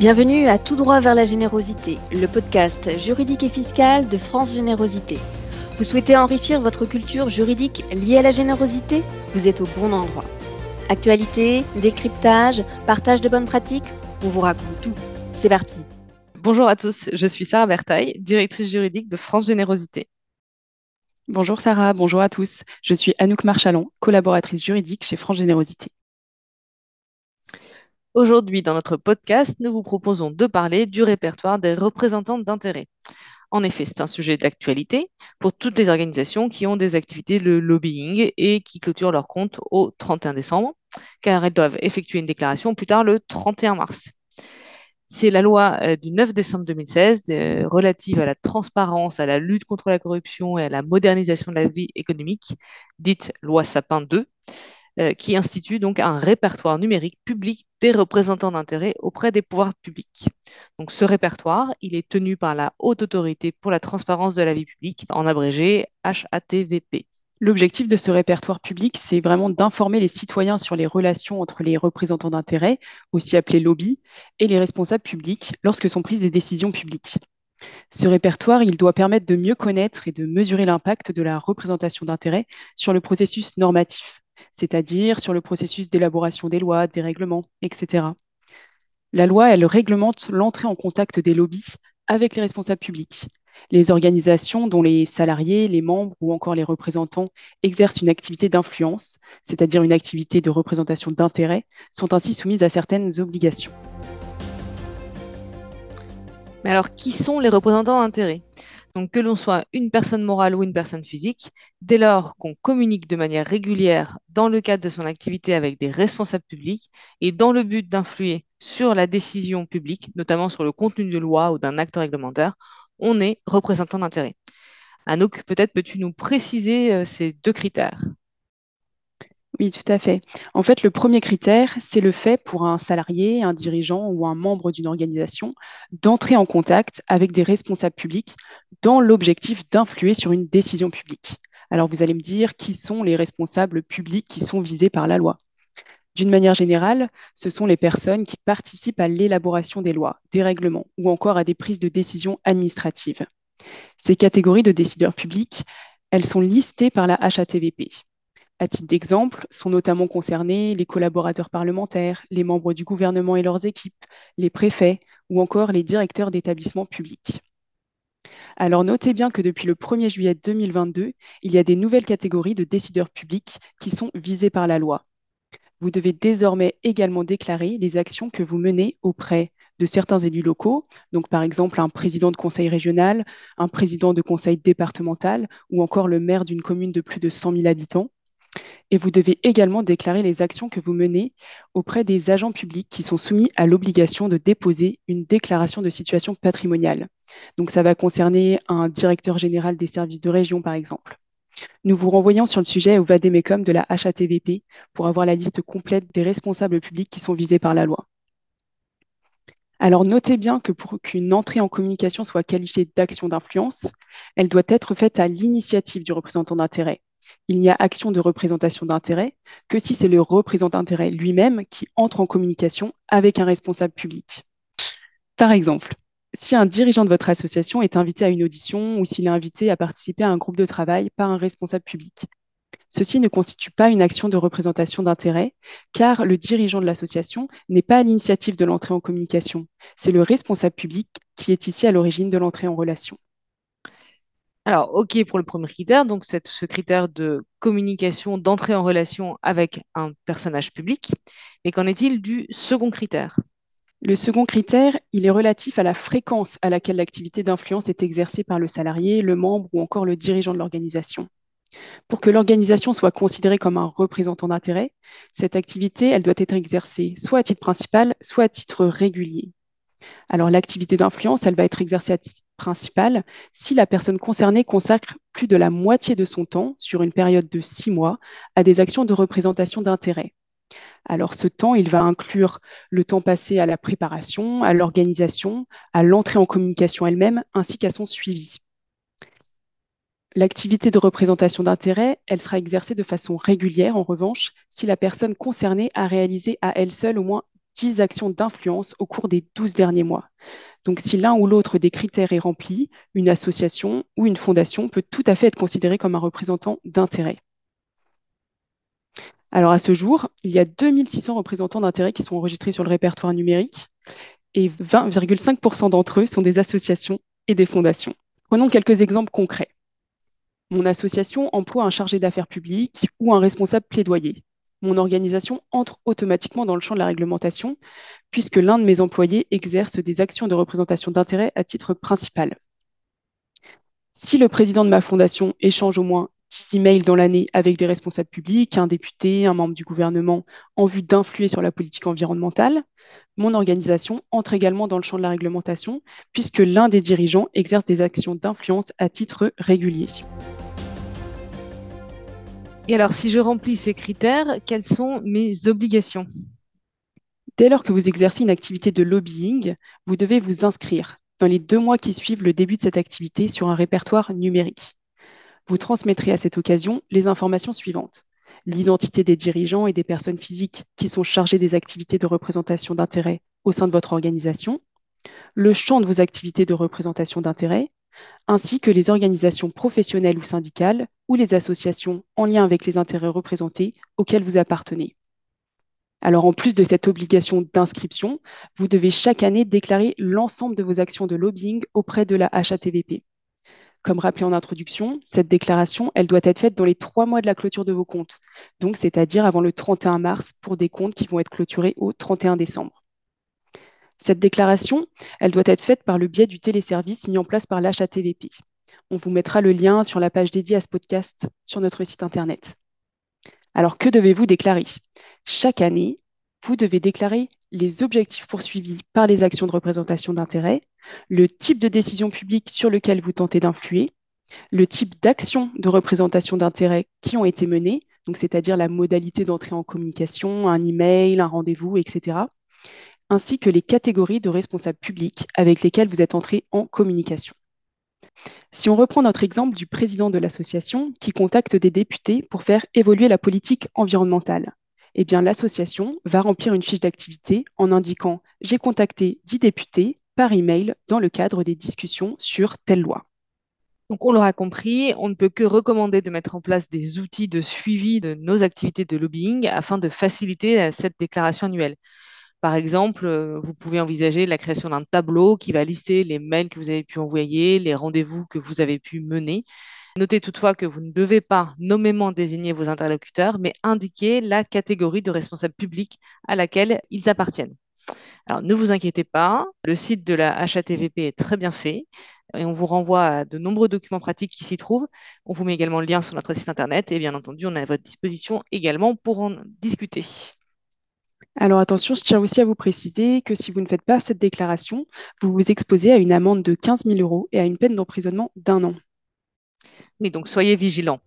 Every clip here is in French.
Bienvenue à Tout droit vers la générosité, le podcast juridique et fiscal de France Générosité. Vous souhaitez enrichir votre culture juridique liée à la générosité? Vous êtes au bon endroit. Actualité, décryptage, partage de bonnes pratiques, on vous raconte tout. C'est parti. Bonjour à tous, je suis Sarah Bertaille, directrice juridique de France Générosité. Bonjour Sarah, bonjour à tous. Je suis Anouk Marchalon, collaboratrice juridique chez France Générosité. Aujourd'hui, dans notre podcast, nous vous proposons de parler du répertoire des représentants d'intérêt. En effet, c'est un sujet d'actualité pour toutes les organisations qui ont des activités de lobbying et qui clôturent leur compte au 31 décembre, car elles doivent effectuer une déclaration plus tard le 31 mars. C'est la loi euh, du 9 décembre 2016 euh, relative à la transparence, à la lutte contre la corruption et à la modernisation de la vie économique, dite loi Sapin 2, euh, qui institue donc un répertoire numérique public des représentants d'intérêt auprès des pouvoirs publics. Ce répertoire, est tenu par la Haute Autorité pour la transparence de la vie publique, en abrégé HATVP. L'objectif de ce répertoire public, c'est vraiment d'informer les citoyens sur les relations entre les représentants d'intérêt, aussi appelés lobby, et les responsables publics lorsque sont prises des décisions publiques. Ce répertoire, il doit permettre de mieux connaître et de mesurer l'impact de la représentation d'intérêt sur le processus normatif, c'est-à-dire sur le processus d'élaboration des lois, des règlements, etc. La loi, elle réglemente l'entrée en contact des lobbies avec les responsables publics. Les organisations dont les salariés, les membres ou encore les représentants exercent une activité d'influence, c'est-à-dire une activité de représentation d'intérêt, sont ainsi soumises à certaines obligations. Mais alors, qui sont les représentants d'intérêt donc que l'on soit une personne morale ou une personne physique, dès lors qu'on communique de manière régulière dans le cadre de son activité avec des responsables publics et dans le but d'influer sur la décision publique, notamment sur le contenu de loi ou d'un acte réglementaire, on est représentant d'intérêt. Anouk, peut-être peux-tu nous préciser euh, ces deux critères? Oui, tout à fait. En fait, le premier critère, c'est le fait pour un salarié, un dirigeant ou un membre d'une organisation d'entrer en contact avec des responsables publics dans l'objectif d'influer sur une décision publique. Alors, vous allez me dire qui sont les responsables publics qui sont visés par la loi? D'une manière générale, ce sont les personnes qui participent à l'élaboration des lois, des règlements ou encore à des prises de décisions administratives. Ces catégories de décideurs publics, elles sont listées par la HATVP. À titre d'exemple, sont notamment concernés les collaborateurs parlementaires, les membres du gouvernement et leurs équipes, les préfets ou encore les directeurs d'établissements publics. Alors notez bien que depuis le 1er juillet 2022, il y a des nouvelles catégories de décideurs publics qui sont visées par la loi. Vous devez désormais également déclarer les actions que vous menez auprès de certains élus locaux, donc par exemple un président de conseil régional, un président de conseil départemental ou encore le maire d'une commune de plus de 100 000 habitants, et vous devez également déclarer les actions que vous menez auprès des agents publics qui sont soumis à l'obligation de déposer une déclaration de situation patrimoniale. Donc ça va concerner un directeur général des services de région, par exemple. Nous vous renvoyons sur le sujet au VADEMECOM de la HATVP pour avoir la liste complète des responsables publics qui sont visés par la loi. Alors notez bien que pour qu'une entrée en communication soit qualifiée d'action d'influence, elle doit être faite à l'initiative du représentant d'intérêt il n'y a action de représentation d'intérêt que si c'est le représentant d'intérêt lui-même qui entre en communication avec un responsable public. Par exemple, si un dirigeant de votre association est invité à une audition ou s'il est invité à participer à un groupe de travail par un responsable public, ceci ne constitue pas une action de représentation d'intérêt, car le dirigeant de l'association n'est pas à l'initiative de l'entrée en communication. C'est le responsable public qui est ici à l'origine de l'entrée en relation. Alors, OK pour le premier critère, donc ce critère de communication, d'entrée en relation avec un personnage public. Mais qu'en est-il du second critère? Le second critère, il est relatif à la fréquence à laquelle l'activité d'influence est exercée par le salarié, le membre ou encore le dirigeant de l'organisation. Pour que l'organisation soit considérée comme un représentant d'intérêt, cette activité, elle doit être exercée soit à titre principal, soit à titre régulier. Alors l'activité d'influence, elle va être exercée à titre principal si la personne concernée consacre plus de la moitié de son temps, sur une période de six mois, à des actions de représentation d'intérêt. Alors ce temps, il va inclure le temps passé à la préparation, à l'organisation, à l'entrée en communication elle-même, ainsi qu'à son suivi. L'activité de représentation d'intérêt, elle sera exercée de façon régulière, en revanche, si la personne concernée a réalisé à elle seule au moins 10 actions d'influence au cours des 12 derniers mois. Donc si l'un ou l'autre des critères est rempli, une association ou une fondation peut tout à fait être considérée comme un représentant d'intérêt. Alors à ce jour, il y a 2600 représentants d'intérêt qui sont enregistrés sur le répertoire numérique et 20,5% d'entre eux sont des associations et des fondations. Prenons quelques exemples concrets. Mon association emploie un chargé d'affaires publiques ou un responsable plaidoyer. Mon organisation entre automatiquement dans le champ de la réglementation puisque l'un de mes employés exerce des actions de représentation d'intérêt à titre principal. Si le président de ma fondation échange au moins 10 emails dans l'année avec des responsables publics, un député, un membre du gouvernement, en vue d'influer sur la politique environnementale. Mon organisation entre également dans le champ de la réglementation, puisque l'un des dirigeants exerce des actions d'influence à titre régulier. Et alors, si je remplis ces critères, quelles sont mes obligations? Dès lors que vous exercez une activité de lobbying, vous devez vous inscrire dans les deux mois qui suivent le début de cette activité sur un répertoire numérique vous transmettrez à cette occasion les informations suivantes. L'identité des dirigeants et des personnes physiques qui sont chargées des activités de représentation d'intérêt au sein de votre organisation, le champ de vos activités de représentation d'intérêt, ainsi que les organisations professionnelles ou syndicales ou les associations en lien avec les intérêts représentés auxquels vous appartenez. Alors en plus de cette obligation d'inscription, vous devez chaque année déclarer l'ensemble de vos actions de lobbying auprès de la HATVP. Comme rappelé en introduction, cette déclaration, elle doit être faite dans les trois mois de la clôture de vos comptes, donc c'est-à-dire avant le 31 mars pour des comptes qui vont être clôturés au 31 décembre. Cette déclaration, elle doit être faite par le biais du téléservice mis en place par l'HATVP. On vous mettra le lien sur la page dédiée à ce podcast sur notre site internet. Alors que devez-vous déclarer? Chaque année, vous devez déclarer les objectifs poursuivis par les actions de représentation d'intérêt, le type de décision publique sur lequel vous tentez d'influer, le type d'actions de représentation d'intérêt qui ont été menées, c'est-à-dire la modalité d'entrée en communication, un email, un rendez-vous, etc., ainsi que les catégories de responsables publics avec lesquels vous êtes entré en communication. Si on reprend notre exemple du président de l'association qui contacte des députés pour faire évoluer la politique environnementale, eh l'association va remplir une fiche d'activité en indiquant j'ai contacté 10 députés par email dans le cadre des discussions sur telle loi. Donc on l'aura compris, on ne peut que recommander de mettre en place des outils de suivi de nos activités de lobbying afin de faciliter cette déclaration annuelle. Par exemple, euh, vous pouvez envisager la création d'un tableau qui va lister les mails que vous avez pu envoyer, les rendez-vous que vous avez pu mener. Notez toutefois que vous ne devez pas nommément désigner vos interlocuteurs, mais indiquer la catégorie de responsable public à laquelle ils appartiennent. Alors ne vous inquiétez pas, le site de la HATVP est très bien fait et on vous renvoie à de nombreux documents pratiques qui s'y trouvent. On vous met également le lien sur notre site internet et bien entendu, on est à votre disposition également pour en discuter. Alors attention, je tiens aussi à vous préciser que si vous ne faites pas cette déclaration, vous vous exposez à une amende de 15 000 euros et à une peine d'emprisonnement d'un an. Oui, donc soyez vigilants.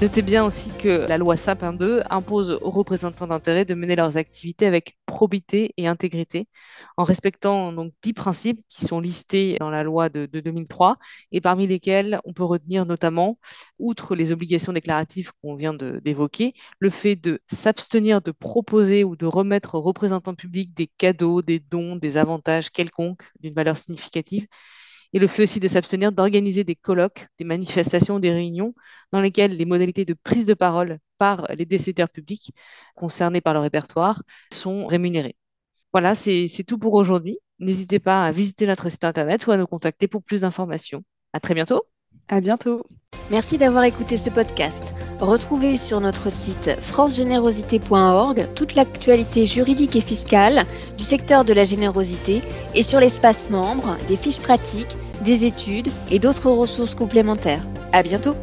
Notez bien aussi que la loi Sapin 2 impose aux représentants d'intérêt de mener leurs activités avec probité et intégrité, en respectant donc dix principes qui sont listés dans la loi de, 2003 et parmi lesquels on peut retenir notamment, outre les obligations déclaratives qu'on vient d'évoquer, le fait de s'abstenir de proposer ou de remettre aux représentants publics des cadeaux, des dons, des avantages quelconques d'une valeur significative et le fait aussi de s'abstenir d'organiser des colloques, des manifestations, des réunions dans lesquelles les modalités de prise de parole par les décideurs publics concernés par le répertoire sont rémunérées. Voilà, c'est tout pour aujourd'hui. N'hésitez pas à visiter notre site internet ou à nous contacter pour plus d'informations. À très bientôt. À bientôt. Merci d'avoir écouté ce podcast. Retrouvez sur notre site francegénérosité.org toute l'actualité juridique et fiscale du secteur de la générosité et sur l'espace membre, des fiches pratiques, des études et d'autres ressources complémentaires. À bientôt!